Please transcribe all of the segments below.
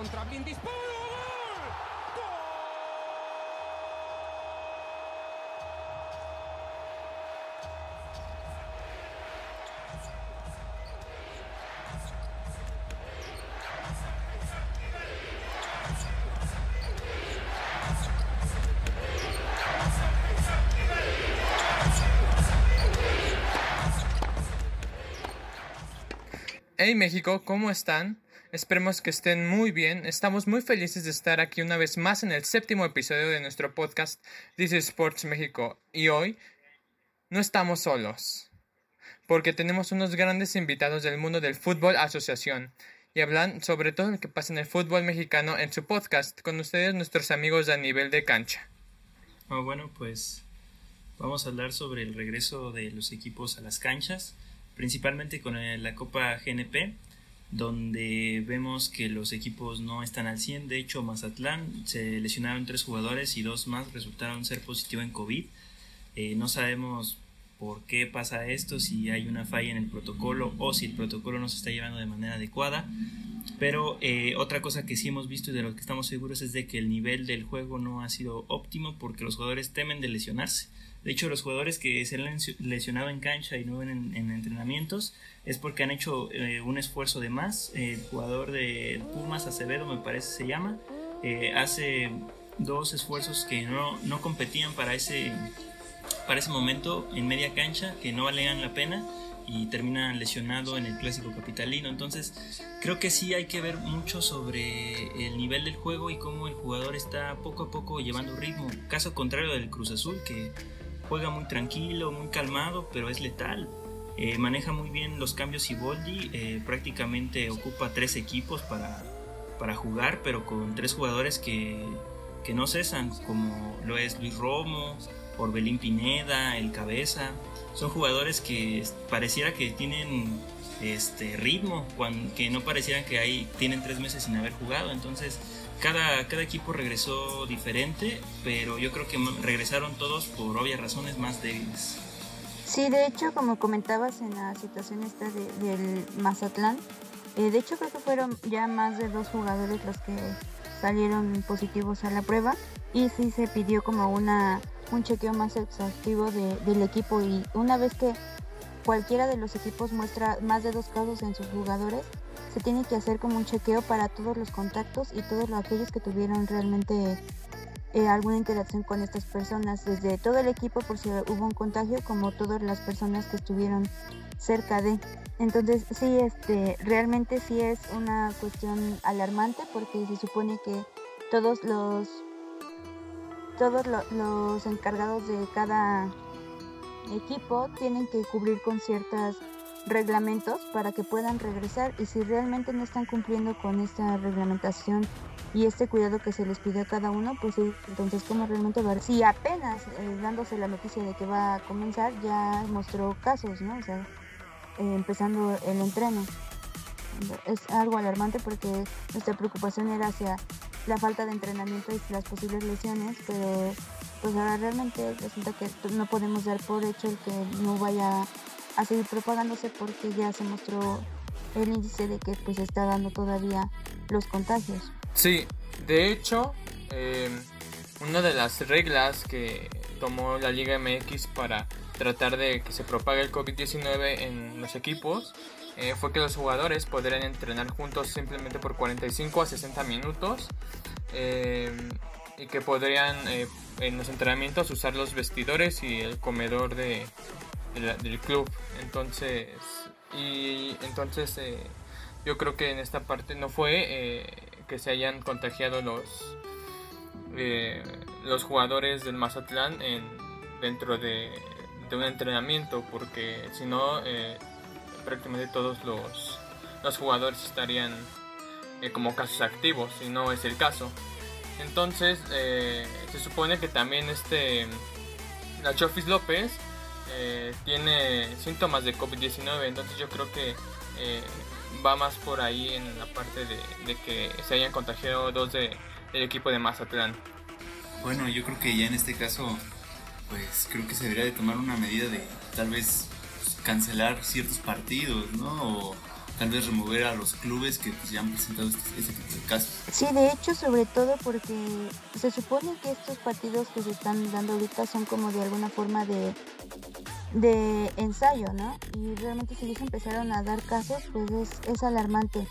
contra Blindis. Hey México, ¿cómo están? Esperemos que estén muy bien. Estamos muy felices de estar aquí una vez más en el séptimo episodio de nuestro podcast This is Sports México. Y hoy no estamos solos, porque tenemos unos grandes invitados del mundo del fútbol asociación y hablan sobre todo lo que pasa en el fútbol mexicano en su podcast con ustedes nuestros amigos a nivel de cancha. Oh, bueno, pues vamos a hablar sobre el regreso de los equipos a las canchas principalmente con la Copa GNP, donde vemos que los equipos no están al 100. De hecho, Mazatlán se lesionaron tres jugadores y dos más resultaron ser positivos en COVID. Eh, no sabemos por qué pasa esto, si hay una falla en el protocolo o si el protocolo no se está llevando de manera adecuada. Pero eh, otra cosa que sí hemos visto y de lo que estamos seguros es de que el nivel del juego no ha sido óptimo porque los jugadores temen de lesionarse. De hecho, los jugadores que se han lesionado en cancha y no ven en, entrenamientos es porque han hecho eh, un esfuerzo de más. El jugador de Pumas, Acevedo, me parece se llama, eh, hace dos esfuerzos que no, no competían para ese, para ese momento en media cancha, que no valían la pena y termina lesionado en el clásico capitalino. Entonces, creo que sí hay que ver mucho sobre el nivel del juego y cómo el jugador está poco a poco llevando ritmo. Caso contrario del Cruz Azul, que juega muy tranquilo, muy calmado, pero es letal. Eh, maneja muy bien los cambios y Boldi, eh, prácticamente ocupa tres equipos para, para jugar, pero con tres jugadores que, que no cesan, como lo es Luis Romo, Orbelín Pineda, El Cabeza. Son jugadores que pareciera que tienen este ritmo, que no parecieran que ahí tienen tres meses sin haber jugado. Entonces, cada, cada equipo regresó diferente, pero yo creo que regresaron todos por obvias razones más débiles. Sí, de hecho, como comentabas en la situación esta del Mazatlán, eh, de hecho creo que fueron ya más de dos jugadores los que salieron positivos a la prueba y sí se pidió como una un chequeo más exhaustivo del equipo y una vez que cualquiera de los equipos muestra más de dos casos en sus jugadores, se tiene que hacer como un chequeo para todos los contactos y todos aquellos que tuvieron realmente eh, alguna interacción con estas personas, desde todo el equipo por si hubo un contagio, como todas las personas que estuvieron cerca de. Entonces sí, este, realmente sí es una cuestión alarmante porque se supone que todos los todos los encargados de cada equipo tienen que cubrir con ciertas reglamentos para que puedan regresar y si realmente no están cumpliendo con esta reglamentación y este cuidado que se les pide a cada uno, pues entonces cómo realmente va. Si apenas eh, dándose la noticia de que va a comenzar ya mostró casos, ¿no? O sea, empezando el entreno. Es algo alarmante porque nuestra preocupación era hacia la falta de entrenamiento y las posibles lesiones, pero pues ahora realmente resulta que no podemos dar por hecho el que no vaya a seguir propagándose porque ya se mostró el índice de que pues está dando todavía los contagios. Sí, de hecho, em, una de las reglas que tomó la Liga MX para tratar de que se propague el COVID-19 en los equipos eh, fue que los jugadores podrían entrenar juntos simplemente por 45 a 60 minutos em, y que podrían eh, en los entrenamientos usar los vestidores y el comedor de, del club. Entonces, y entonces eh, yo creo que en esta parte no fue eh, que se hayan contagiado los eh, los jugadores del Mazatlán en, dentro de, de un entrenamiento, porque si no, prácticamente todos los, los jugadores estarían como casos activos, y no es el caso. Entonces, se supone que también este la Chofis López eh, tiene síntomas de COVID-19, entonces yo creo que eh, va más por ahí en la parte de, que se hayan contagiado dos de, del equipo de Mazatlán. Bueno, yo creo que ya en este caso, pues creo que se debería de tomar una medida de tal vez cancelar ciertos partidos, ¿no? O tal vez remover a los clubes que pues, ya han presentado este, este, tipo de casos. Sí, de hecho, sobre todo porque se supone que estos partidos que se están dando ahorita son como de alguna forma de, de ensayo, ¿no? Y realmente si ellos empezaron a dar casos, pues es, es alarmante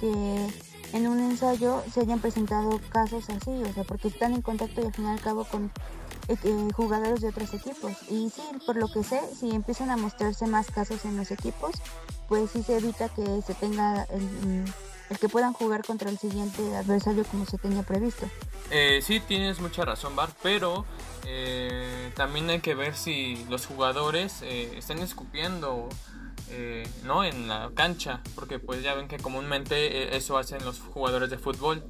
que en un ensayo se hayan presentado casos así, o sea, porque están en contacto y al fin y al cabo con eh, jugadores de otros equipos. Y sí, por lo que sé, si empiezan a mostrarse más casos en los equipos, pues sí se evita que se tenga el, el que puedan jugar contra el siguiente adversario como se tenía previsto. Eh, sí, tienes mucha razón, Bar, pero eh, también hay que ver si los jugadores eh, están escupiendo eh, ¿no? en la cancha, porque pues ya ven que comúnmente eh, eso hacen los jugadores de fútbol.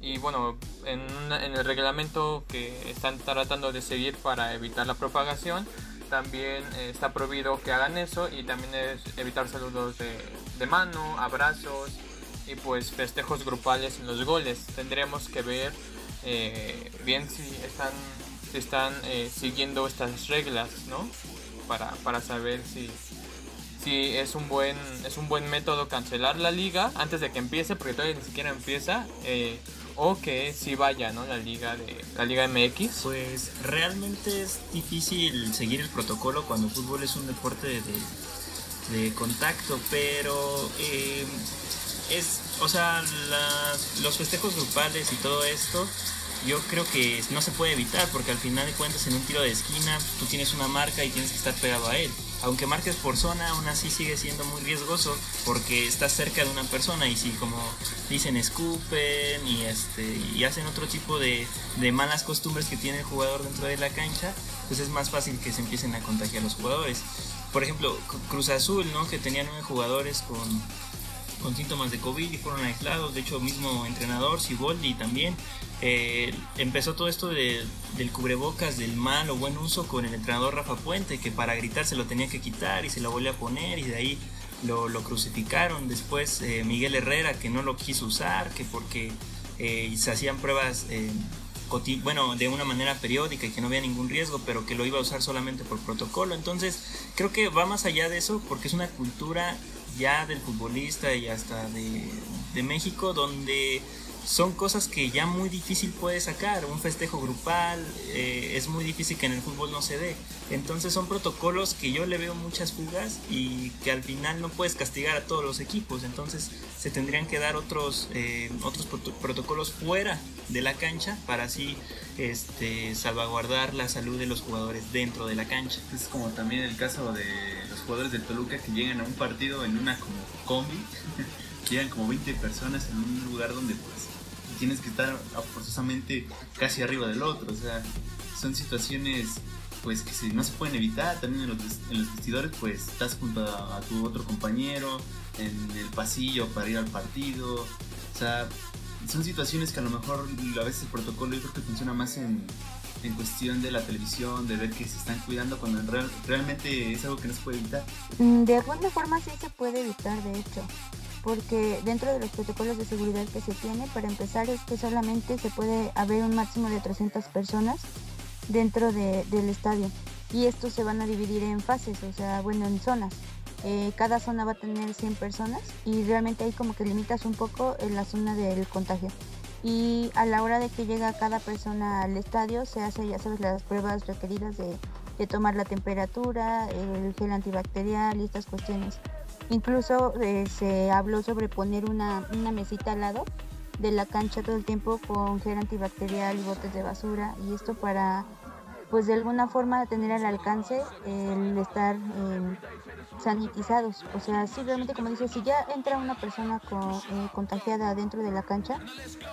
Y bueno, en, el reglamento que están tratando de seguir para evitar la propagación, también eh, está prohibido que hagan eso y también es evitar saludos de, mano, abrazos y pues festejos grupales en los goles. Tendremos que ver bien si están, si están siguiendo estas reglas, ¿no? Para, para saber si, si es un buen es un buen método cancelar la liga antes de que empiece porque todavía ni siquiera empieza eh, o que si vaya no la liga la liga MX Pues realmente es difícil seguir el protocolo cuando el fútbol es un deporte de, de contacto, pero eh, es, o sea, los festejos grupales y todo esto, yo creo que no se puede evitar porque al final de cuentas en un tiro de esquina tú tienes una marca y tienes que estar pegado a él. Aunque marques por zona, aún así sigue siendo muy riesgoso porque estás cerca de una persona y si como dicen escupen y este y hacen otro tipo de, malas costumbres que tiene el jugador dentro de la cancha, pues es más fácil que se empiecen a contagiar los jugadores. Por ejemplo, Cru- Cruz Azul, ¿no? Que tenía nueve jugadores con, con síntomas de COVID y fueron aislados. De hecho, mismo entrenador, Siboldi también. eh, empezó todo esto de- del cubrebocas, del mal o buen uso con el entrenador Rafa Puente, que para gritar se lo tenía que quitar y se lo volvió a poner y de ahí lo, crucificaron. Después eh, Miguel Herrera, que no lo quiso usar, que porque eh, se hacían pruebas... bueno, de una manera periódica y que no había ningún riesgo, pero que lo iba a usar solamente por protocolo. Entonces, creo que va más allá de eso porque es una cultura ya del futbolista y hasta de, de México donde son cosas que ya muy difícil puede sacar. Un festejo grupal eh, es muy difícil que en el fútbol no se dé. Entonces son protocolos que yo le veo muchas fugas y que al final no puedes castigar a todos los equipos. Entonces se tendrían que dar otros, eh, otros proto- protocolos fuera de la cancha para así este, salvaguardar la salud de los jugadores dentro de la cancha. Es como también el caso de jugadores del Toluca que llegan a un partido en una como combi, llegan como 20 personas en un lugar donde pues tienes que estar forzosamente casi arriba del otro, o sea, son situaciones pues que se- no se pueden evitar, también en los, ves- en los vestidores pues estás junto a, a tu otro compañero, en el pasillo para ir al partido, o sea, son situaciones que a lo mejor a veces el protocolo yo creo que funciona más en, en cuestión de la televisión, de ver que se están cuidando cuando real- realmente es algo que no se puede evitar. Mm, De alguna forma sí se puede evitar, de hecho, porque dentro de los protocolos de seguridad que se tiene, para empezar es que solamente se puede haber un máximo de 300 personas dentro de- del estadio y estos se van a dividir en fases, o sea, bueno, en zonas. Eh, cada zona va a tener 100 personas y realmente ahí como que limitas un poco en la zona del contagio. Y a la hora de que llega cada persona al estadio se hace, ya sabes, las pruebas requeridas de, tomar la temperatura, el gel antibacterial y estas cuestiones. Incluso eh, se habló sobre poner una, una mesita al lado de la cancha todo el tiempo con gel antibacterial y botes de basura y esto para pues de alguna forma tener al alcance el estar eh, sanitizados. O sea, sí, realmente como dices, si ya entra una persona con, eh, contagiada dentro de la cancha,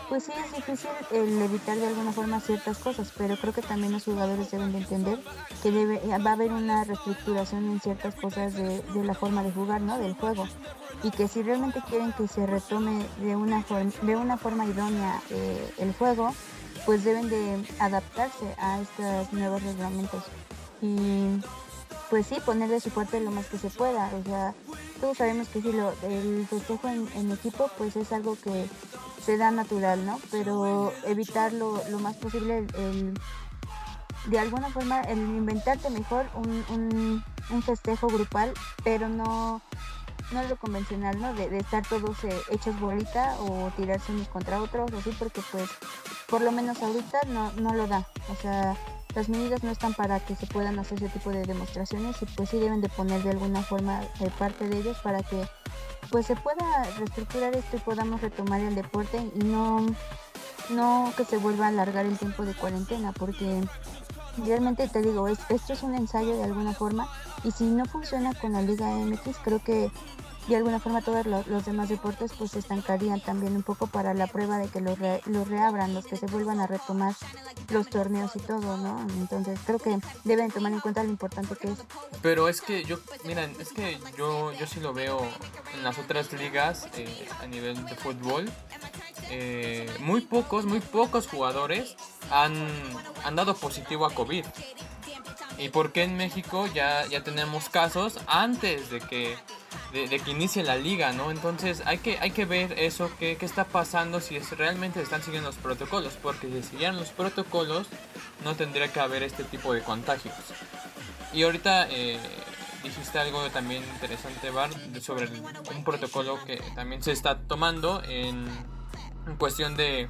pues sí es difícil el evitar de alguna forma ciertas cosas, pero creo que también los jugadores deben de entender que debe, eh, va a haber una reestructuración en ciertas cosas de, la forma de jugar, ¿no? Del juego. Y que si realmente quieren que se retome de una, de una forma idónea eh, el juego, pues deben de adaptarse a estos nuevos reglamentos. Y pues sí, poner de su parte lo más que se pueda. O sea, todos sabemos que sí, lo, el festejo en, equipo pues es algo que se da natural, ¿no? Pero evitar lo, más posible el, de alguna forma el inventarte mejor un, un festejo grupal, pero no no es lo convencional, ¿no? De, estar todos eh, hechos bolita o tirarse unos contra otros, así, porque pues por lo menos ahorita no, no lo da. O sea, las medidas no están para que se puedan hacer ese tipo de demostraciones y pues sí deben de poner de alguna forma de parte de ellos para que pues se pueda reestructurar esto y podamos retomar el deporte y no, no que se vuelva a alargar el tiempo de cuarentena porque realmente te digo, esto es un ensayo de alguna forma y si no funciona con la Liga MX creo que de alguna forma todos los, demás deportes pues se estancarían también un poco para la prueba de que los, los reabran, los que se vuelvan a retomar los torneos y todo, ¿no? Entonces creo que deben tomar en cuenta lo importante que es. Pero es que yo, miren, es que yo, yo sí lo veo en las otras ligas eh, a nivel de fútbol. Eh, muy pocos, muy pocos jugadores han, han dado positivo a COVID. ¿Y por qué en México ya, ya tenemos casos antes de que de, que inicie la liga, ¿no? Entonces hay que, hay que ver eso, qué, qué está pasando, si es, realmente están siguiendo los protocolos, porque si siguieran los protocolos no tendría que haber este tipo de contagios. Y ahorita eh, dijiste algo también interesante, Bar, sobre un protocolo que también se está tomando en, cuestión de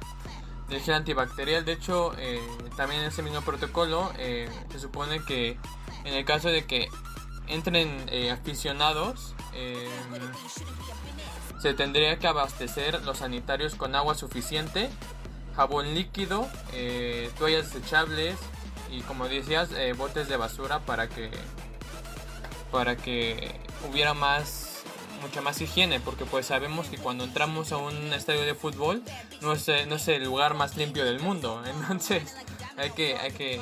del gel antibacterial. De hecho, eh, también en ese mismo protocolo eh, se supone que en el caso de que entren aficionados Em, se tendría que abastecer los sanitarios con agua suficiente, jabón líquido, eh, toallas desechables y como decías, eh, botes de basura para que para que hubiera más mucha más higiene porque pues sabemos que cuando entramos a un estadio de fútbol no es, no es el lugar más limpio del mundo entonces hay que hay que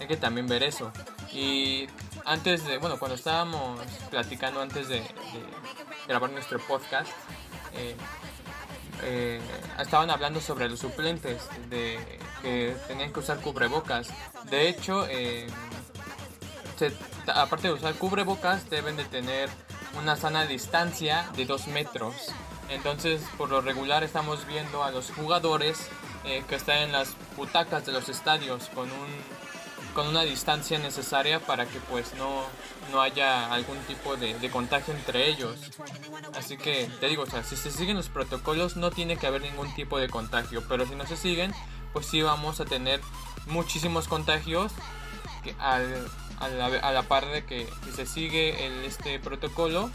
hay que también ver eso y antes de, bueno, cuando estábamos platicando antes de, grabar nuestro podcast, eh, eh, estaban hablando sobre los suplentes de que tenían que usar cubrebocas. De hecho, eh, aparte de usar cubrebocas, deben de tener una sana distancia de 2 metros. Entonces, por lo regular, estamos viendo a los jugadores que están en las butacas de los estadios con un con una distancia necesaria para que pues no, no haya algún tipo de, contagio entre ellos. Así que te digo, si se siguen los protocolos no tiene que haber ningún tipo de contagio, pero si no se siguen, pues sí vamos a tener muchísimos contagios que al, a, la, par de que se sigue el, este protocolo.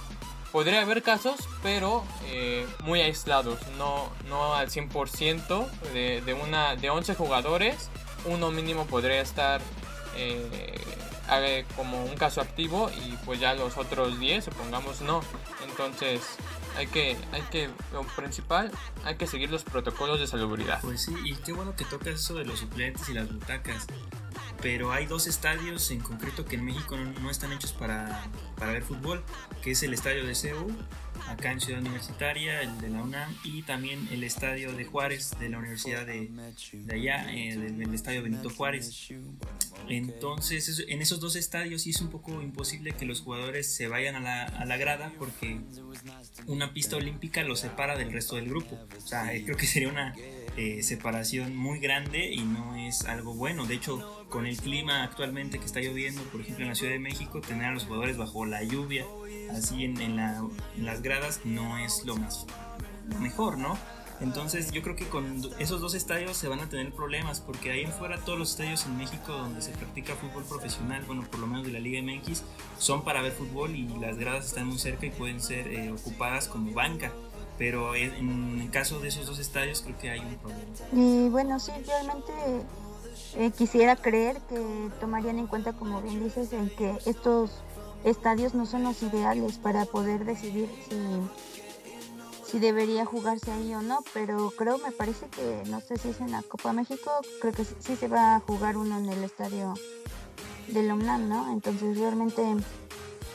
Podría haber casos, pero eh, muy aislados, no, no al 100% de, de, una, de 11 jugadores, uno mínimo podría estar eh, como un caso activo y pues ya los otros 10 supongamos no. Entonces hay que hay que lo principal hay que seguir los protocolos de salubridad. Pues sí y qué bueno que tocas eso de los suplentes y las butacas pero hay dos estadios en concreto que en México no, están hechos para, para, ver fútbol, que es el estadio de CEU, acá en Ciudad Universitaria, el de la UNAM, y también el estadio de Juárez, de la Universidad de, de allá, eh, del, estadio Benito Juárez. Entonces, en esos dos estadios sí es un poco imposible que los jugadores se vayan a la, a la grada porque una pista olímpica los separa del resto del grupo. O sea, creo que sería una eh, separación muy grande y no es algo bueno. De hecho, con el clima actualmente que está lloviendo, por ejemplo en la Ciudad de México, tener a los jugadores bajo la lluvia, así en, las gradas, no es lo más mejor, ¿no? Entonces yo creo que con esos dos estadios se van a tener problemas porque ahí en fuera todos los estadios en México donde se practica fútbol profesional, bueno por lo menos de la Liga MX, son para ver fútbol y las gradas están muy cerca y pueden ser eh, ocupadas como banca. Pero en el caso de esos dos estadios creo que hay un problema. Y bueno, sí, realmente eh, quisiera creer que tomarían en cuenta, como bien dices, en que estos estadios no son los ideales para poder decidir si, si debería jugarse ahí o no, pero creo, me parece que, no sé si es en la Copa México, creo que sí, se va a jugar uno en el estadio del UNAM, ¿no? Entonces realmente,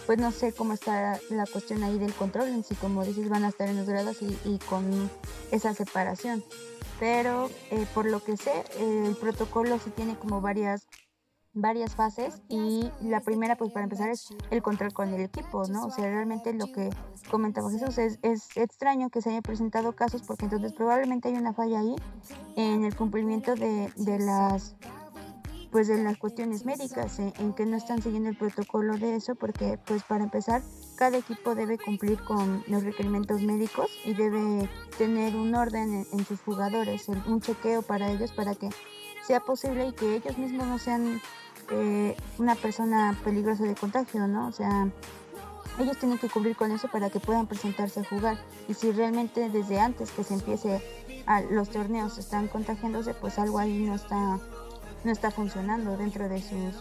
pues no sé cómo está la cuestión ahí del control, en si como dices van a estar en los grados y, y con esa separación pero eh, por lo que sé, el protocolo sí tiene como varias varias fases y la primera pues para empezar es el control con el equipo, ¿no? O sea, realmente lo que comentaba Jesús es, es extraño que se hayan presentado casos porque entonces probablemente hay una falla ahí en el cumplimiento de, de las pues de las cuestiones médicas en, en, que no están siguiendo el protocolo de eso porque pues para empezar cada equipo debe cumplir con los requerimientos médicos y debe tener un orden en, sus jugadores, un chequeo para ellos para que sea posible y que ellos mismos no sean eh, una persona peligrosa de contagio, ¿no? O sea, ellos tienen que cumplir con eso para que puedan presentarse a jugar. Y si realmente desde antes que se empiece a los torneos están contagiándose, pues algo ahí no está no está funcionando dentro de sus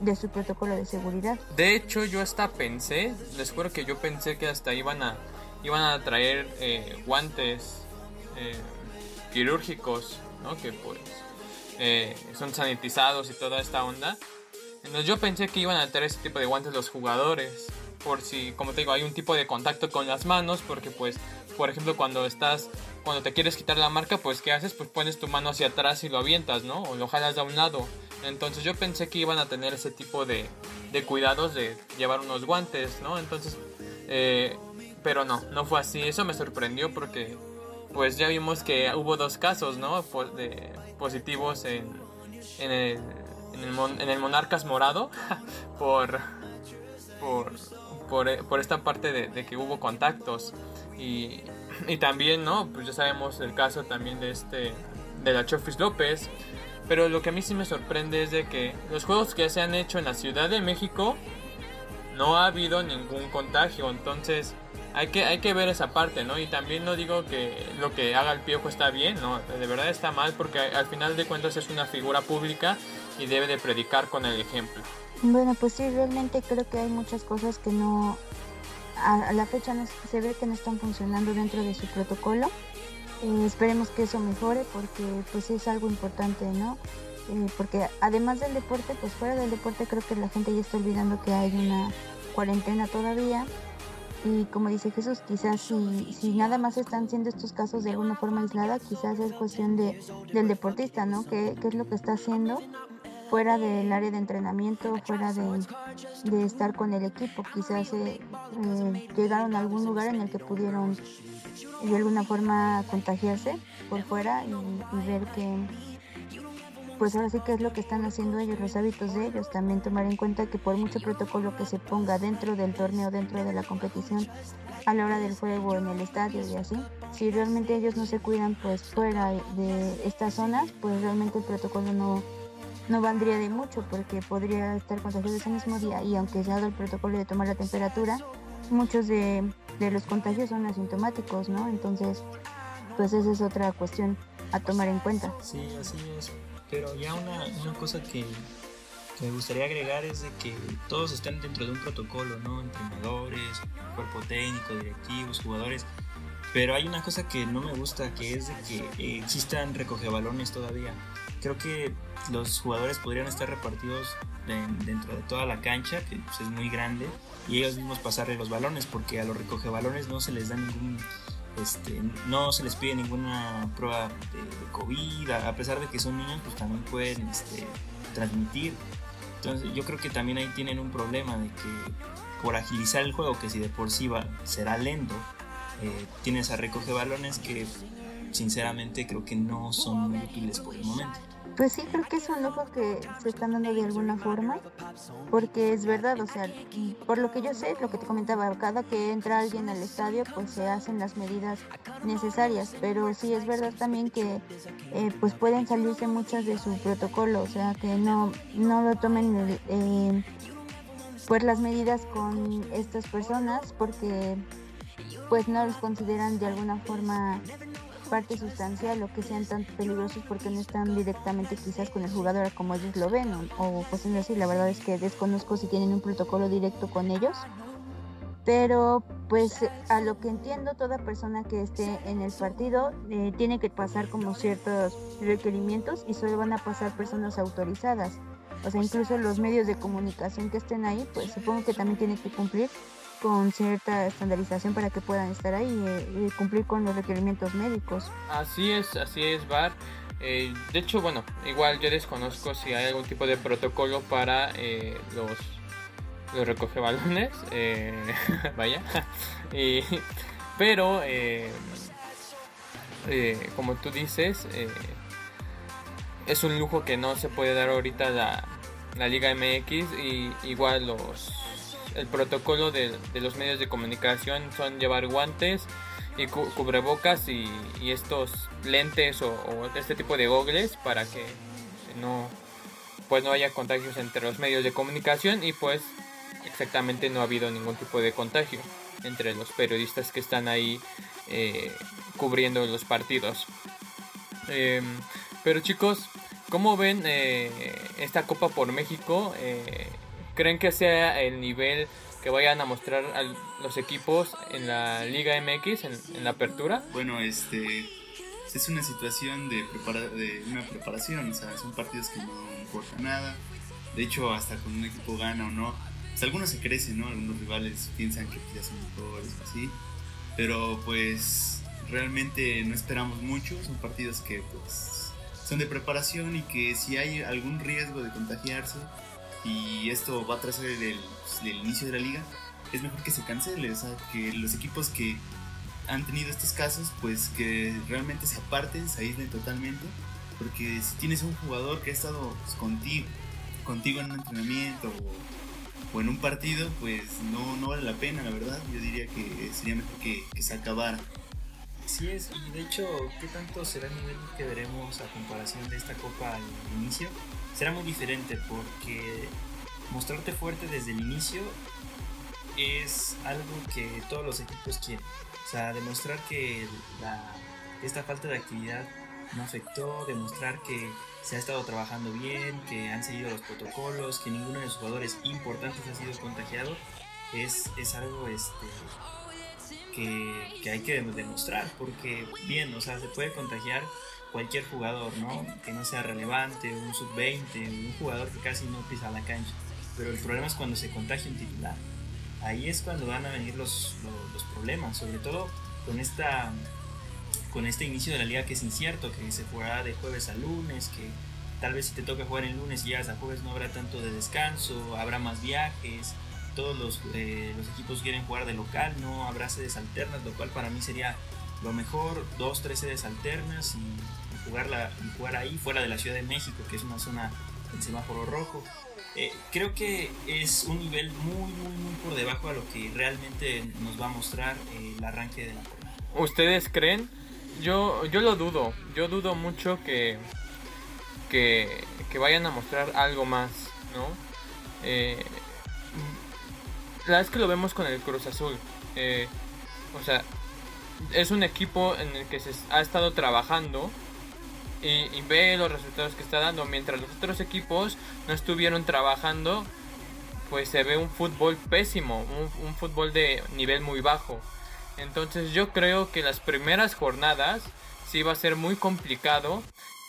de su protocolo de seguridad. De hecho, yo hasta pensé, les juro que yo pensé que hasta iban a iban a traer eh, guantes eh, quirúrgicos, ¿no? Que pues eh, son sanitizados y toda esta onda. Entonces yo pensé que iban a traer ese tipo de guantes los jugadores, por si, como te digo, hay un tipo de contacto con las manos, porque pues, por ejemplo, cuando estás, cuando te quieres quitar la marca, pues ¿qué haces? Pues pones tu mano hacia atrás y lo avientas, ¿no? O lo jalas de un lado. Entonces yo pensé que iban a tener ese tipo de, de cuidados de llevar unos guantes, ¿no? Entonces, eh, pero no, no fue así. Eso me sorprendió porque pues ya vimos que hubo dos casos, ¿no? De positivos en, en, el, en, el, Monarcas Morado por, por, por, por esta parte de, de, que hubo contactos. Y, y también, ¿no? Pues ya sabemos el caso también de este, de la Chofis López, pero lo que a mí sí me sorprende es de que los juegos que se han hecho en la Ciudad de México no ha habido ningún contagio. Entonces hay que, hay que ver esa parte, ¿no? Y también no digo que lo que haga el piojo está bien, ¿no? De verdad está mal porque al final de cuentas es una figura pública y debe de predicar con el ejemplo. Bueno, pues sí, realmente creo que hay muchas cosas que no... A, la fecha se ve que no están funcionando dentro de su protocolo eh, esperemos que eso mejore porque pues es algo importante, ¿no? Eh, porque además del deporte, pues fuera del deporte creo que la gente ya está olvidando que hay una cuarentena todavía. Y como dice Jesús, quizás si, si nada más están siendo estos casos de alguna forma aislada, quizás es cuestión de, del deportista, ¿no? ¿Qué, ¿Qué es lo que está haciendo? Fuera del área de entrenamiento, fuera de, estar con el equipo. Quizás eh, eh, llegaron a algún lugar en el que pudieron de alguna forma contagiarse por fuera y, ver que pues ahora sí que es lo que están haciendo ellos, los hábitos de ellos. También tomar en cuenta que por mucho protocolo que se ponga dentro del torneo, dentro de la competición, a la hora del juego, en el estadio y así, si realmente ellos no se cuidan pues fuera de estas zonas, pues realmente el protocolo no, no valdría de mucho porque podría estar contagiado ese mismo día y aunque se ha dado el protocolo de tomar la temperatura, muchos de de los contagios son asintomáticos, ¿no? Entonces, pues esa es otra cuestión a tomar en cuenta. Sí, así es. Pero ya una, una cosa que, me gustaría agregar es de que todos estén dentro de un protocolo, ¿no? Entrenadores, cuerpo técnico, directivos, jugadores. Pero hay una cosa que no me gusta, que es de que existan recogebalones todavía. Creo que los jugadores podrían estar repartidos dentro de toda la cancha, que pues, es muy grande, y ellos mismos pasarle los balones, porque a los recoge balones no se les da ningún, este, no se les pide ninguna prueba de, COVID, a, pesar de que son niños, pues también pueden este, transmitir. Entonces yo creo que también ahí tienen un problema de que por agilizar el juego, que si de por sí va, será lento, eh, tienes a recoge balones que sinceramente creo que no son muy útiles por el momento. Pues sí, creo que es un lujo que se están dando de alguna forma, porque es verdad, o sea, por lo que yo sé, lo que te comentaba, cada que entra alguien al estadio, pues se hacen las medidas necesarias, pero sí es verdad también que eh, pues pueden salirse muchas de su protocolo, o sea, que no, no lo tomen eh, pues las medidas con estas personas, porque pues no los consideran de alguna forma parte sustancial o que sean tan peligrosos porque no están directamente quizás con el jugador como ellos lo ven o, pues no así la verdad es que desconozco si tienen un protocolo directo con ellos pero pues a lo que entiendo toda persona que esté en el partido eh, tiene que pasar como ciertos requerimientos y solo van a pasar personas autorizadas. O sea incluso los medios de comunicación que estén ahí pues supongo que también tienen que cumplir con cierta estandarización para que puedan estar ahí y, cumplir con los requerimientos médicos. Así es, así es, Bar. Eh, de hecho, bueno, igual yo desconozco si hay algún tipo de protocolo para eh, los, los recoge balones. Eh, vaya. pero, como tú dices, es un lujo que no se puede dar ahorita la, la Liga MX y igual los el protocolo de, los medios de comunicación son llevar guantes y cubrebocas y, estos lentes o, este tipo de gogles para que no pues no haya contagios entre los medios de comunicación y pues exactamente no ha habido ningún tipo de contagio entre los periodistas que están ahí eh, cubriendo los partidos. Em, pero chicos, ¿cómo ven eh, esta Copa por México? ¿Creen que sea el nivel que vayan a mostrar a los equipos en la Liga MX, en, la apertura? Bueno, este es una situación de, de una preparación, o sea, son partidos que no importa nada. De hecho, hasta con un equipo gana o no, pues algunos se crecen, ¿no? Algunos rivales piensan que ya son mejores o así. Pero pues realmente no esperamos mucho, son partidos que pues son de preparación y que si hay algún riesgo de contagiarse y esto va a trazar el, pues, el inicio de la liga, es mejor que se cancele, o sea, que los equipos que han tenido estos casos, pues que realmente se aparten, se aíslen totalmente, porque si tienes un jugador que ha estado pues, contigo, contigo en un entrenamiento o, en un partido, pues no, no vale la pena, la verdad. Yo diría que sería mejor que, que se acabara. Sí es, y de hecho, ¿qué tanto será el nivel que veremos a comparación de esta copa al inicio? Será muy diferente porque mostrarte fuerte desde el inicio es algo que todos los equipos quieren. O sea, demostrar que esta falta de actividad no afectó, demostrar que se ha estado trabajando bien, que han seguido los protocolos, que ninguno de los jugadores importantes ha sido contagiado, es, es algo este, que, que, hay que demostrar, porque bien, o sea, se puede contagiar cualquier jugador, ¿no? Que no sea relevante, un sub-20, un jugador que casi no pisa la cancha, pero el problema es cuando se contagia un titular. Ahí es cuando van a venir los, los, problemas, sobre todo con esta con este inicio de la liga que es incierto, que se jugará de jueves a lunes, que tal vez si te toca jugar el lunes y llegas a jueves no habrá tanto de descanso, habrá más viajes, todos los, eh, los equipos quieren jugar de local, no habrá sedes alternas, lo cual para mí sería lo mejor, dos, tres sedes alternas y, jugarla, jugar ahí fuera de la Ciudad de México, que es una zona en semáforo rojo. Eh, creo que es un nivel muy, muy, muy por debajo a lo que realmente nos va a mostrar eh, el arranque de la prueba. ¿Ustedes creen yo, yo lo dudo. Yo dudo mucho que, que, vayan a mostrar algo más, ¿no? Eh, la verdad es que lo vemos con el Cruz Azul. Eh, o sea, es un equipo en el que se ha estado trabajando y, ve los resultados que está dando. Mientras los otros equipos no estuvieron trabajando, pues se ve un fútbol pésimo, un fútbol de nivel muy bajo. Entonces yo creo que las primeras jornadas sí va a ser muy complicado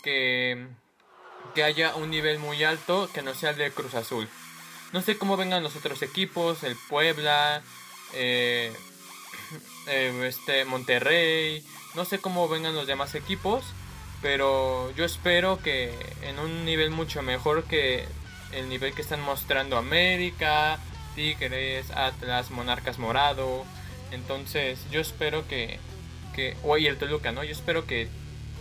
que, que haya un nivel muy alto que no sea el de Cruz Azul. No sé cómo vengan los otros equipos, el Puebla, eh, eh, este Monterrey, no sé cómo vengan los demás equipos, pero yo espero que en un nivel mucho mejor que el nivel que están mostrando América, Tigres, Atlas, Monarcas Morado, entonces yo espero que, que y el Toluca, ¿no? Yo espero que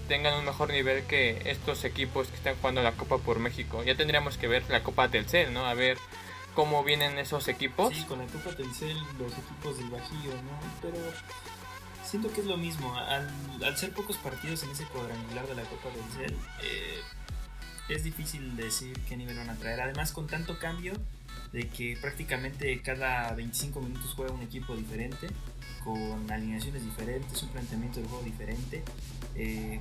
tengan un mejor nivel que estos equipos que están jugando la Copa por México. Ya tendríamos que ver la Copa Telcel, ¿no? A ver cómo vienen esos equipos. Sí, con la Copa Telcel, los equipos del Bajío, ¿no? Pero siento que es lo mismo. Al, ser pocos partidos en ese cuadrangular de la Copa Telcel, eh, es difícil decir qué nivel van a traer. Además, con tanto cambio, de que prácticamente cada 25 minutos juega un equipo diferente, con alineaciones diferentes, un planteamiento de juego diferente. Eh,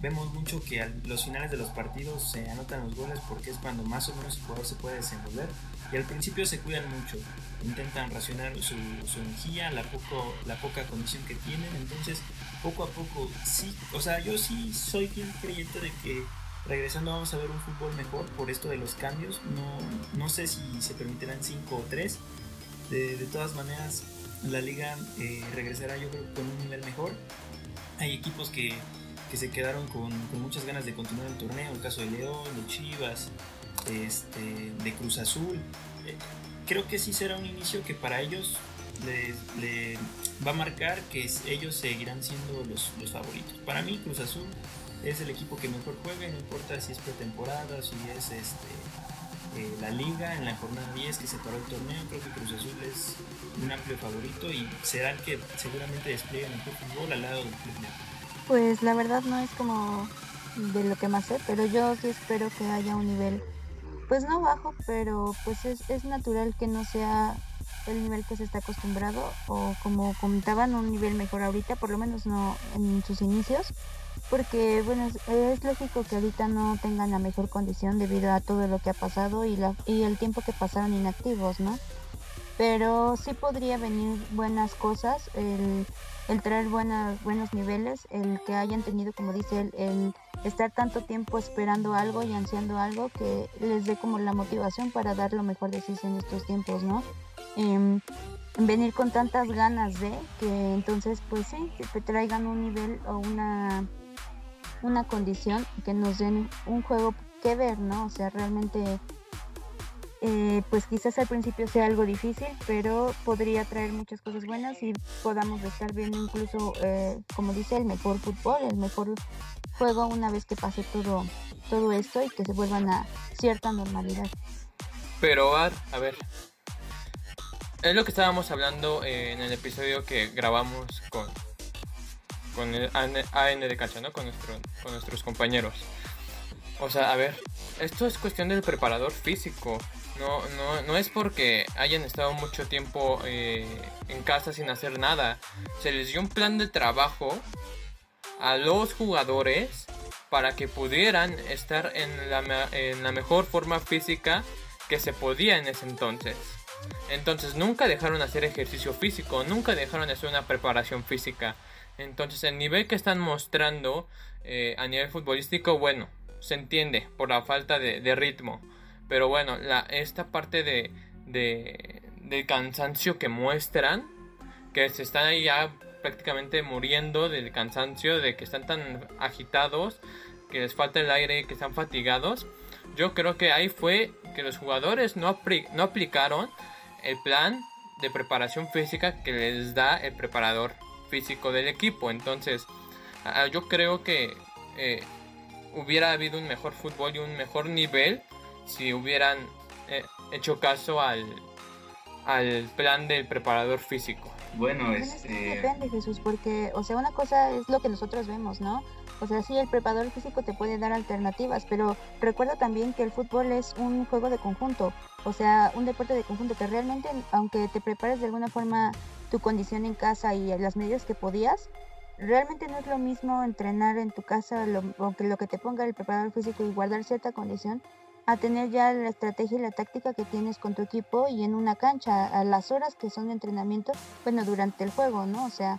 vemos mucho que a los finales de los partidos se anotan los goles porque es cuando más o menos el jugador se puede desenvolver y al principio se cuidan mucho, intentan racionar su, energía, la, poco, la poca condición que tienen, entonces poco a poco sí, o sea, yo sí soy fiel creyente de que regresando vamos a ver un fútbol mejor por esto de los cambios. No, no sé si se permitirán 5 o 3. De, de, todas maneras, la liga eh, regresará yo creo con un nivel mejor. Hay equipos que, que se quedaron con, con, muchas ganas de continuar el torneo. El caso de León, de Chivas, este, de Cruz Azul. Eh, creo que sí será un inicio que para ellos les, va a marcar que ellos seguirán siendo los, favoritos. Para mí, Cruz Azul es el equipo que mejor juega, no importa si es pretemporada, si es este eh, la liga en la jornada 10 que se paró el torneo. Creo que Cruz Azul es un amplio favorito y será el que seguramente despliegue mejor fútbol al lado del Club Pues la verdad no es como de lo que más sé, pero yo sí espero que haya un nivel, pues no bajo, pero pues es, es natural que no sea el nivel que se está acostumbrado o como comentaban un nivel mejor ahorita, por lo menos no en sus inicios, porque bueno, es, lógico que ahorita no tengan la mejor condición debido a todo lo que ha pasado y, la, y el tiempo que pasaron inactivos, ¿no? Pero sí podría venir buenas cosas, el, el traer buenas, buenos niveles, el que hayan tenido, como dice él, el estar tanto tiempo esperando algo y ansiando algo que les dé como la motivación para dar lo mejor de sí en estos tiempos, ¿no? Em, venir con tantas ganas de que entonces pues sí, que traigan un nivel o una, una condición que nos den un juego que ver, ¿no? O sea, realmente eh, pues quizás al principio sea algo difícil, pero podría traer muchas cosas buenas y podamos estar viendo incluso, eh, como dice, el mejor fútbol, el mejor juego una vez que pase todo, todo esto y que se vuelvan a cierta normalidad. Pero, a ver, es lo que estábamos hablando eh, en el episodio que grabamos con, con el AN de Cacha, ¿no? Con, nuestro, con nuestros compañeros. O sea, a ver, esto es cuestión del preparador físico. No, no, no es porque hayan estado mucho tiempo eh, en casa sin hacer nada. Se les dio un plan de trabajo a los jugadores para que pudieran estar en la, en la mejor forma física que se podía en ese entonces. Entonces nunca dejaron hacer ejercicio físico, nunca dejaron hacer una preparación física. Entonces el nivel que están mostrando eh, a nivel futbolístico, bueno, se entiende por la falta de, ritmo. Pero bueno, la, esta parte de, de, cansancio que muestran, que se están ahí ya prácticamente muriendo del cansancio, de que están tan agitados, que les falta el aire, que están fatigados. Yo creo que ahí fue que los jugadores no, no aplicaron el plan de preparación física que les da el preparador físico del equipo. Entonces, yo creo que eh, hubiera habido un mejor fútbol y un mejor nivel si hubieran eh, hecho caso al, al plan del preparador físico. Bueno, este... Depende, Jesús, porque, o sea, una cosa es lo que nosotros vemos, ¿no? O sea, sí, el preparador físico te puede dar alternativas, pero recuerda también que el fútbol es un juego de conjunto, o sea, un deporte de conjunto que realmente, aunque te prepares de alguna forma tu condición en casa y las medidas que podías, realmente no es lo mismo entrenar en tu casa, lo, aunque lo que te ponga el preparador físico y guardar cierta condición, a tener ya la estrategia y la táctica que tienes con tu equipo y en una cancha, a las horas que son de entrenamiento, bueno, durante el juego, ¿no? O sea,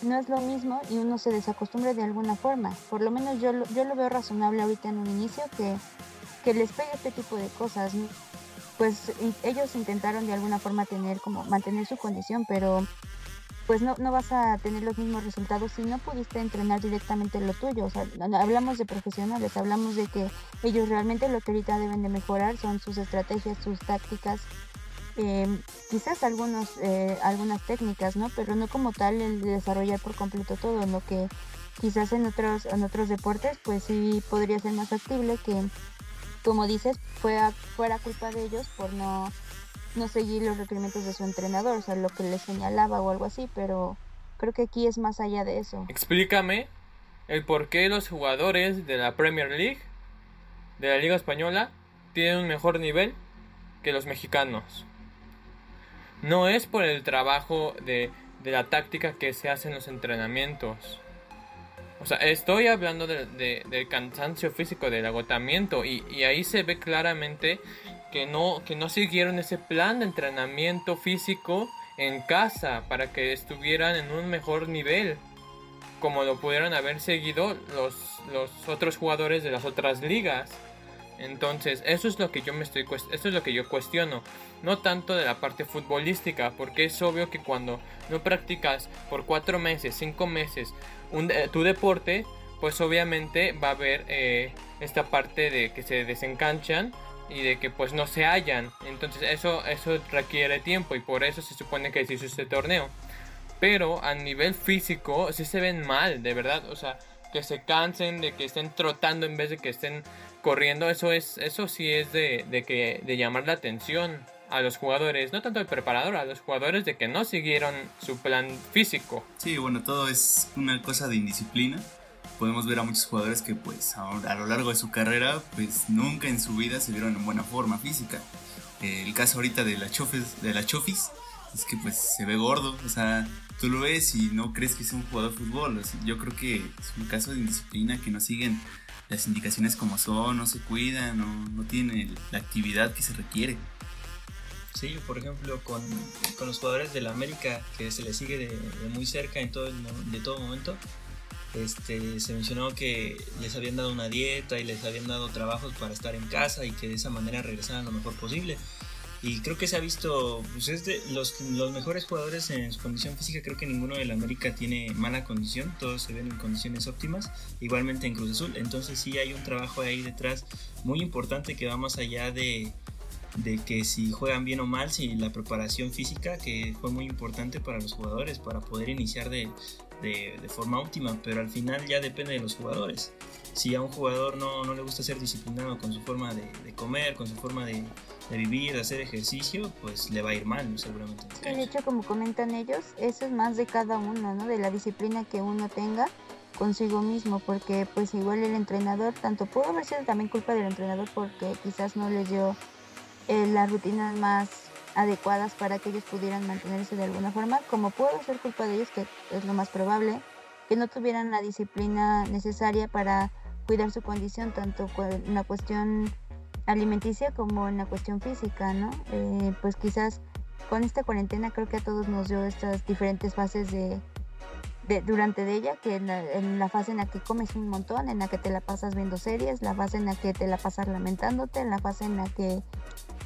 no es lo mismo y uno se desacostumbra de alguna forma. Por lo menos yo, yo lo veo razonable ahorita en un inicio que, que les pegue este tipo de cosas. Pues ellos intentaron de alguna forma tener como mantener su condición, pero pues no, no vas a tener los mismos resultados si no pudiste entrenar directamente lo tuyo. O sea, hablamos de profesionales, hablamos de que ellos realmente lo que ahorita deben de mejorar son sus estrategias, sus tácticas, eh, quizás algunos, eh, algunas técnicas, ¿no? Pero no como tal el desarrollar por completo todo, lo que quizás en otros, en otros deportes pues sí podría ser más factible que, como dices, fuera, fuera culpa de ellos por no, no seguir los requerimientos de su entrenador, o sea, lo que les señalaba o algo así, pero creo que aquí es más allá de eso. Explícame el por qué los jugadores de la Premier League, de la Liga Española, tienen un mejor nivel que los mexicanos no es por el trabajo de, la táctica que se hace en los entrenamientos. O sea, estoy hablando del cansancio físico, del agotamiento, y, ahí se ve claramente que no, que no siguieron ese plan de entrenamiento físico en casa para que estuvieran en un mejor nivel, como lo pudieron haber seguido los, los otros jugadores de las otras ligas. Entonces, eso es lo que yo me estoy eso es lo que yo cuestiono, no tanto de la parte futbolística, porque es obvio que cuando no practicas por cuatro meses, cinco meses un, tu deporte, pues obviamente va a haber eh, esta parte de que se desencanchan y de que pues no se hallan. Entonces eso, eso requiere tiempo y por eso se supone que se hizo este torneo. Pero a nivel físico sí se ven mal, de verdad. O sea, que se cansen, de que estén trotando en vez de que estén corriendo, eso es, eso sí es de, de que, de llamar la atención a los jugadores, no tanto al preparador, a los jugadores de que no siguieron su plan físico. Sí, bueno, todo es una cosa de indisciplina. Podemos ver a muchos jugadores que pues a, a lo largo de su carrera pues nunca en su vida se vieron en buena forma física. Eh, el caso ahorita de la Chofis, de la Chofis es que pues se ve gordo, o sea, tú lo ves y no crees que es un jugador de fútbol. O sea, yo creo que es un caso de indisciplina que no siguen las indicaciones como son, no se cuidan, no, no tienen la actividad que se requiere. Sí, por ejemplo, con, con los jugadores de la América que se les sigue de, de muy cerca en todo de todo momento, este, se mencionó que les habían dado una dieta y les habían dado trabajos para estar en casa y que de esa manera regresaran lo mejor posible. Y creo que se ha visto, pues es de los, los mejores jugadores en su condición física, creo que ninguno de la América tiene mala condición, todos se ven en condiciones óptimas, igualmente en Cruz Azul. Entonces sí hay un trabajo ahí detrás muy importante que va más allá de, de que si juegan bien o mal, si la preparación física, que fue muy importante para los jugadores, para poder iniciar de, de, forma óptima, pero al final ya depende de los jugadores. Si a un jugador no, no le gusta ser disciplinado con su forma de, comer, con su forma de, de vivir, de hacer ejercicio, pues le va a ir mal seguramente. en la De hecho, como comentan ellos, eso es más de cada uno, ¿no? De la disciplina que uno tenga consigo mismo, porque pues igual el entrenador, tanto pudo haber sido también culpa del entrenador porque quizás no les dio eh, las rutinas más adecuadas para que ellos pudieran mantenerse de alguna forma, como pudo ser culpa de ellos, que es lo más probable, que no tuvieran la disciplina necesaria para cuidar su condición, tanto en la cuestión alimenticia como en la cuestión física, ¿no? Eh, pues quizás con esta cuarentena creo que a todos nos dio estas diferentes fases de, de- durante de ella, que en la, en la fase en la que comes un montón, en la que te la pasas viendo series, la fase en la que te la pasas lamentándote, en la fase en la que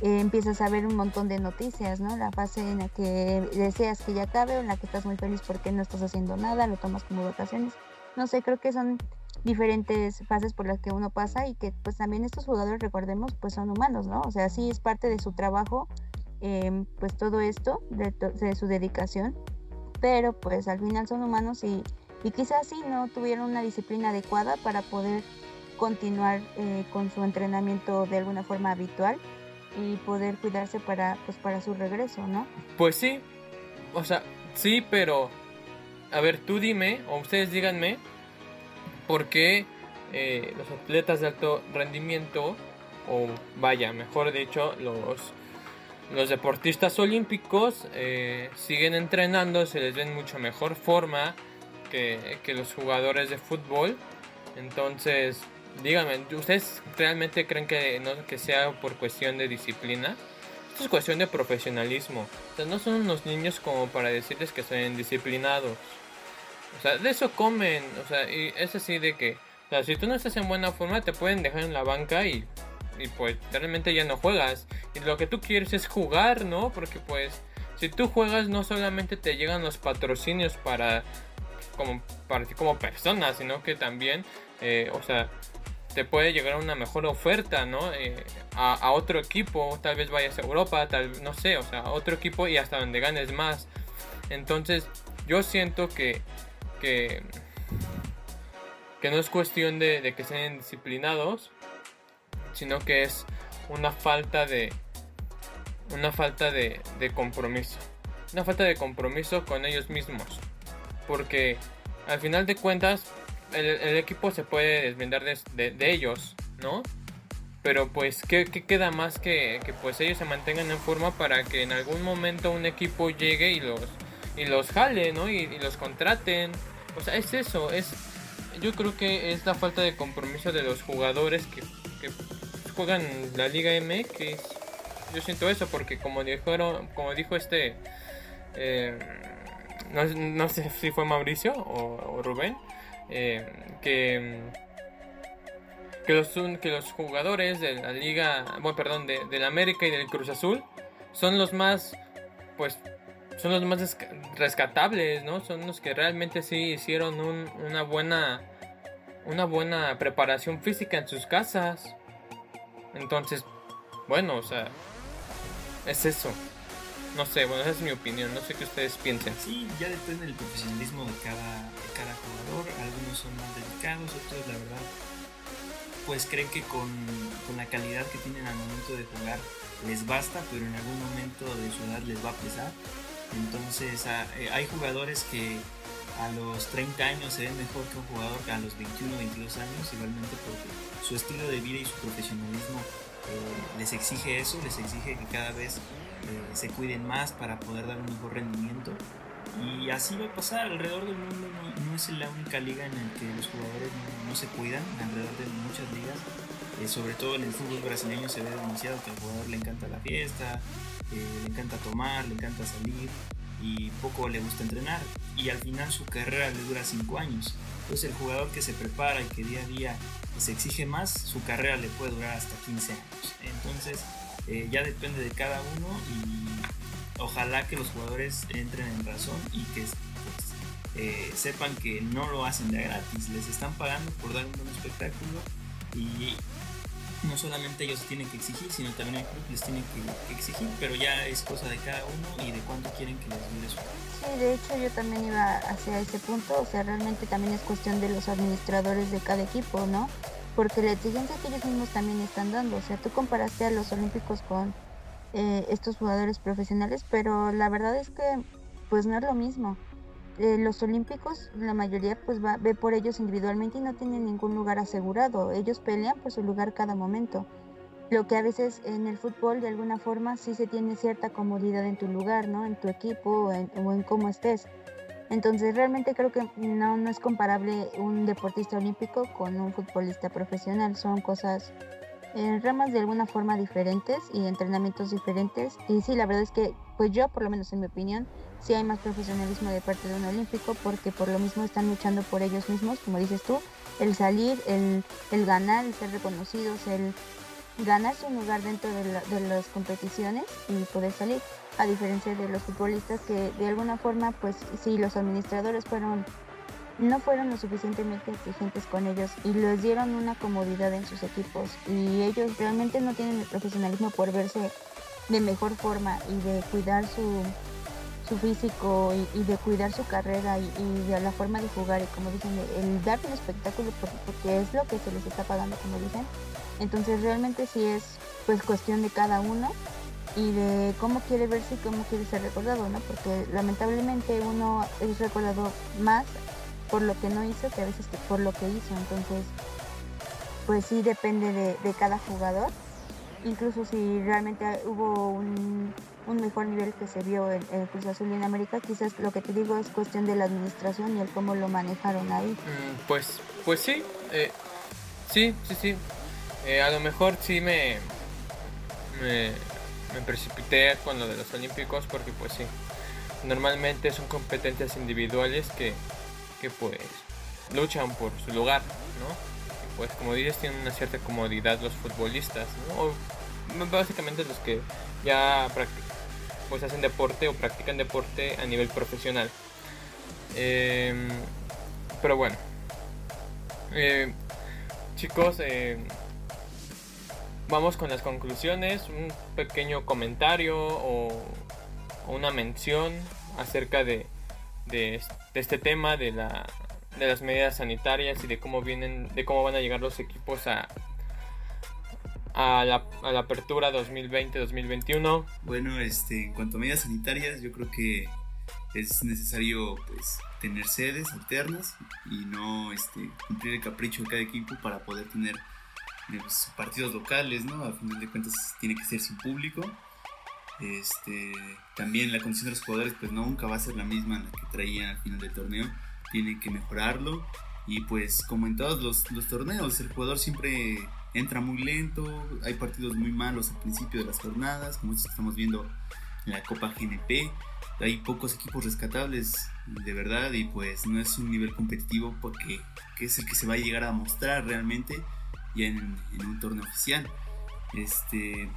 eh, empiezas a ver un montón de noticias, ¿no? La fase en la que deseas que ya acabe o en la que estás muy feliz porque no estás haciendo nada, lo tomas como vacaciones. No sé, creo que son diferentes fases por las que uno pasa y que pues también estos jugadores, recordemos, pues son humanos, ¿no? O sea, sí es parte de su trabajo, eh, pues todo esto, de, to- de su dedicación, pero pues al final son humanos y, y quizás sí no tuvieron una disciplina adecuada para poder continuar eh, con su entrenamiento de alguna forma habitual y poder cuidarse para pues para su regreso, ¿no? Pues sí, o sea, sí, pero a ver, tú dime, o ustedes díganme, por qué eh, los atletas de alto rendimiento, o vaya, mejor dicho, los, los deportistas olímpicos eh, siguen entrenando, se les ve en mucho mejor forma que, que los jugadores de fútbol. Entonces, díganme, ¿ustedes realmente creen que, no, que sea por cuestión de disciplina? Esto es cuestión de profesionalismo. O sea, no son unos niños como para decirles que son indisciplinados. O sea, de eso comen. O sea, y es así de que, o sea, si tú no estás en buena forma, te pueden dejar en la banca y, y pues realmente ya no juegas. Y lo que tú quieres es jugar, ¿no? Porque pues, si tú juegas, no solamente te llegan los patrocinios para, como, para ti como persona, sino que también, eh, o sea, te puede llegar una mejor oferta, ¿no? Eh, a, otro equipo, tal vez vayas a Europa, tal no sé, o sea, a otro equipo y hasta donde ganes más. Entonces, yo siento que, que, que no es cuestión de que sean disciplinados, sino que es una falta de una falta de, compromiso. Una falta de compromiso con ellos mismos. Porque al final de cuentas, el, equipo se puede desvendar de, de- ellos, ¿no? Pero pues, ¿qué, qué queda más que, que pues ellos se mantengan en forma para que en algún momento un equipo llegue y los, y los jale, ¿no? Y, los contraten. O sea, es eso, es... Yo creo que es la falta de compromiso de los jugadores que juegan la Liga MX. Yo siento eso porque como dijeron, como dijo este... eh, no, no sé si fue Mauricio o, Rubén, eh, que, que, los, que los jugadores de la liga, bueno, perdón, de, del América y del Cruz Azul son los más, pues, son los más resca- rescatables, ¿no? Son los que realmente sí hicieron un- una buena, una buena preparación física en sus casas. Entonces, bueno, o sea, es eso. No sé, bueno, esa es mi opinión, no sé qué ustedes piensen. Sí, ya depende del profesionalismo de cada, de cada jugador. Algunos son más dedicados, otros, la verdad, pues creen que con, con, la calidad que tienen al momento de jugar les basta, pero en algún momento de su edad les va a pesar. Entonces eh, hay jugadores que a los 30 años se ven mejor que un jugador que a los 21 22 años, igualmente porque su estilo de vida y su profesionalismo eh, les exige eso, les exige que cada vez eh, se cuiden más para poder dar un mejor rendimiento. Y así va a pasar alrededor del mundo, no, es la única liga en la que los jugadores no, se cuidan, alrededor de muchas ligas, eh, sobre todo en el fútbol brasileño se ve demasiado que al jugador le encanta la fiesta, le encanta tomar, le encanta salir, y poco le gusta entrenar y al final su carrera le dura 5 años. Entonces el jugador que se prepara y que día a día se exige más, su carrera le puede durar hasta 15 años. Entonces eh, ya depende de cada uno y ojalá que los jugadores entren en razón y que pues, eh, sepan que no lo hacen de gratis, les están pagando por dar un buen espectáculo y no solamente ellos tienen que exigir, sino también el club les tiene que, exigir, pero ya es cosa de cada uno y de cuánto quieren que les dure su Sí, de hecho yo también iba hacia ese punto, o sea, realmente también es cuestión de los administradores de cada equipo, ¿no? Porque la exigencia que ellos mismos también están dando, o sea, tú comparaste a los olímpicos con eh, estos jugadores profesionales, pero la verdad es que pues no es lo mismo. Eh, los olímpicos, la mayoría pues va, ve por ellos individualmente y no tienen ningún lugar asegurado. Ellos pelean por su lugar cada momento. Lo que a veces en el fútbol de alguna forma sí se tiene cierta comodidad en tu lugar, ¿no? En tu equipo o en, cómo estés. Entonces realmente creo que no, no es comparable un deportista olímpico con un futbolista profesional. Son cosas en ramas de alguna forma diferentes y entrenamientos diferentes. Y sí, la verdad es que, pues yo, por lo menos en mi opinión, sí hay más profesionalismo de parte de un olímpico porque por lo mismo están luchando por ellos mismos, como dices tú, el salir, el, el ganar, el ser reconocidos, el ganarse un lugar dentro de, de las competiciones y poder salir, a diferencia de los futbolistas que de alguna forma, pues sí, los administradores fueron no fueron lo suficientemente exigentes con ellos y les dieron una comodidad en sus equipos y ellos realmente no tienen el profesionalismo por verse de mejor forma y de cuidar su, su físico y, de cuidar su carrera y, de la forma de jugar y como dicen, el dar un espectáculo porque es lo que se les está pagando como dicen. Entonces realmente sí es pues cuestión de cada uno y de cómo quiere verse y cómo quiere ser recordado, ¿no? Porque lamentablemente uno es recordado más por lo que no hizo que a veces por lo que hizo. Entonces, pues sí depende de, de cada jugador. Incluso si realmente hubo un un mejor nivel que se vio en, Cruz Azul en América. Quizás lo que te digo es cuestión de la administración y el cómo lo manejaron ahí. Mm, pues, pues sí, eh, sí, sí, sí. Eh, a lo mejor sí me, me, precipité con lo de los Olímpicos porque pues sí, normalmente son competencias individuales que, que pues luchan por su lugar, ¿no? pues como dices tienen una cierta comodidad los futbolistas, ¿no? básicamente los que ya pues hacen deporte o practican deporte a nivel profesional. Em, pero bueno, eh, chicos, eh, vamos con las conclusiones, un pequeño comentario o, una mención acerca de, de, este tema de la de las medidas sanitarias y de cómo vienen de cómo van a llegar los equipos a, a la, apertura 2020-2021? Bueno, este, en cuanto a medidas sanitarias, yo creo que es necesario pues tener sedes alternas y no este, cumplir el capricho de cada equipo para poder tener pues, partidos locales, ¿no? A final de cuentas tiene que ser sin público. Este, también la condición de los jugadores pues nunca va a ser la misma la que traían al final del torneo, tienen que mejorarlo y pues como en todos los, los torneos el jugador siempre entra muy lento, hay partidos muy malos al principio de las jornadas, como estamos viendo en la Copa GNP, hay pocos equipos rescatables de verdad y pues no es un nivel competitivo porque que es el que se va a llegar a mostrar realmente ya en, un torneo oficial. Este,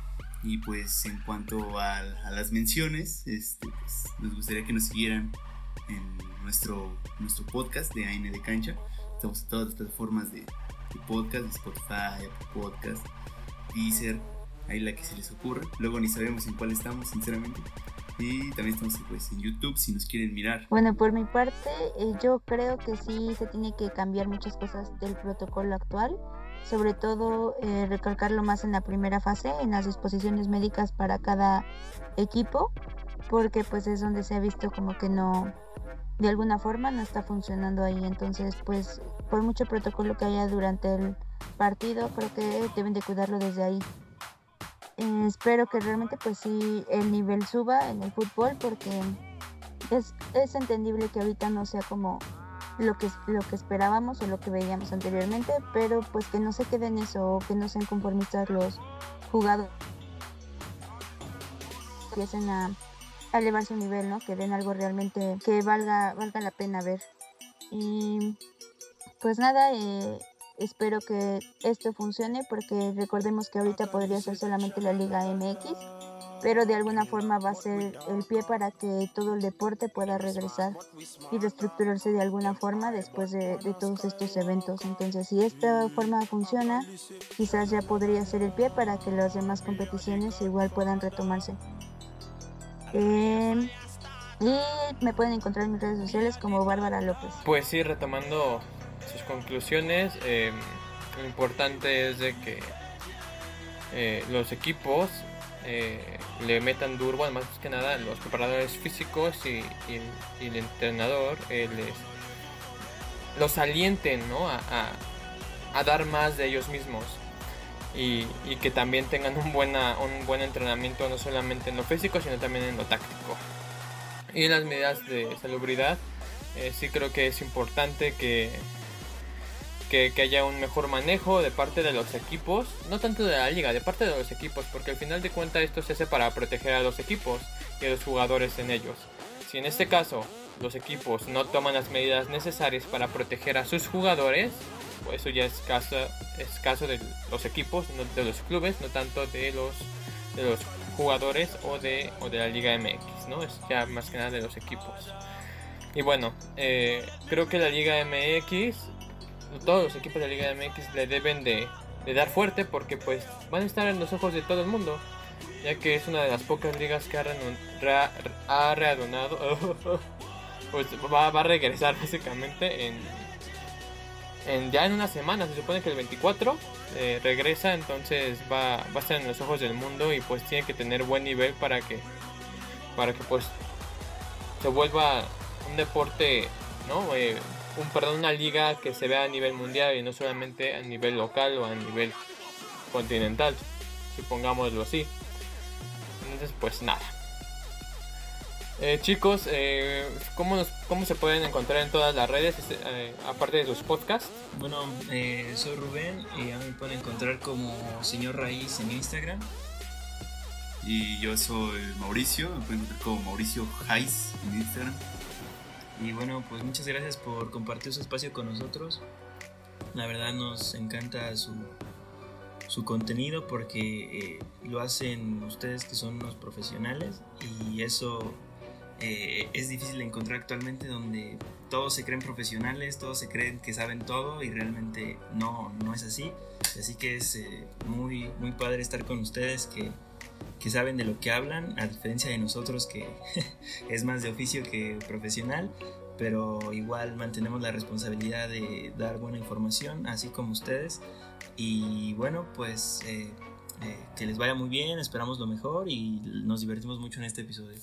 y pues en cuanto a, las menciones, este, pues, nos gustaría que nos siguieran en nuestro, nuestro podcast de AN de Cancha. Estamos en todas las plataformas de, podcast, Spotify, Apple Podcast, Deezer, ahí la que se les ocurra. Luego ni sabemos en cuál estamos, sinceramente. Y también estamos pues, en YouTube si nos quieren mirar. Bueno, por mi parte, eh, yo creo que sí se tiene que cambiar muchas cosas del protocolo actual. sobre todo eh, recalcarlo más en la primera fase, en las disposiciones médicas para cada equipo, porque pues es donde se ha visto como que no, de alguna forma no está funcionando ahí. Entonces, pues por mucho protocolo que haya durante el partido, creo que deben de cuidarlo desde ahí. Eh, espero que realmente pues sí el nivel suba en el fútbol porque es, es entendible que ahorita no sea como lo que, lo que esperábamos o lo que veíamos anteriormente, pero pues que no se queden eso o que no sean conformistas los jugadores. Empiecen a, elevar su nivel, ¿no? Que den algo realmente que valga, valga la pena ver. Y pues nada, eh, espero que esto funcione porque recordemos que ahorita podría ser solamente la Liga MX pero de alguna forma va a ser el pie para que todo el deporte pueda regresar y reestructurarse de alguna forma después de, todos estos eventos. Entonces, si esta forma funciona, quizás ya podría ser el pie para que las demás competiciones igual puedan retomarse. Y me pueden encontrar en mis redes sociales como Bárbara López. Pues sí, retomando sus conclusiones, eh, lo importante es de que eh, los equipos eh, le metan duro, además que nada los preparadores físicos y, el entrenador eh, les, los alienten a, dar más de ellos mismos y, que también tengan un, buena, un buen entrenamiento no solamente en lo físico sino también en lo táctico. Y en las medidas de salubridad eh, sí creo que es importante que, que, haya un mejor manejo de parte de los equipos, no tanto de la liga, de parte de los equipos, porque al final de cuentas esto se hace para proteger a los equipos y a los jugadores en ellos. Si en este caso los equipos no toman las medidas necesarias para proteger a sus jugadores, eso ya es caso, es caso de los equipos, no de los clubes, no tanto de los, de los jugadores o de, o de la Liga MX, ¿no? Es ya más que nada de los equipos. Y bueno, eh, creo que la Liga MX todos los equipos de la Liga MX le deben de, dar fuerte porque pues van a estar en los ojos de todo el mundo, ya que es una de las pocas ligas que ha, ha readonado, pues va, a regresar básicamente en, en, ya en una semana, se supone que el 24 eh, regresa, entonces va, va a estar en los ojos del mundo y pues tiene que tener buen nivel para que, para que pues se vuelva un deporte, ¿no? Eh, un, perdón, una liga que se vea a nivel mundial y no solamente a nivel local o a nivel continental, supongámoslo así. Entonces, pues nada. Eh, chicos, eh, ¿cómo, ¿cómo se pueden encontrar en todas las redes, eh, aparte de sus podcasts? Bueno, eh, soy Rubén y a mí me pueden encontrar como señor Raíz en Instagram. Y yo soy Mauricio, me pueden encontrar como Mauricio Jais en Instagram. Y bueno, pues muchas gracias por compartir su espacio con nosotros. La verdad nos encanta su, su contenido porque eh, lo hacen ustedes que son unos profesionales y eso eh, es difícil encontrar actualmente donde todos se creen profesionales, todos se creen que saben todo y realmente no, no es así. Así que es eh, muy, muy padre estar con ustedes que que saben de lo que hablan, a diferencia de nosotros que es más de oficio que profesional, pero igual mantenemos la responsabilidad de dar buena información, así como ustedes. Y bueno, pues eh, eh, que les vaya muy bien, esperamos lo mejor y nos divertimos mucho en este episodio.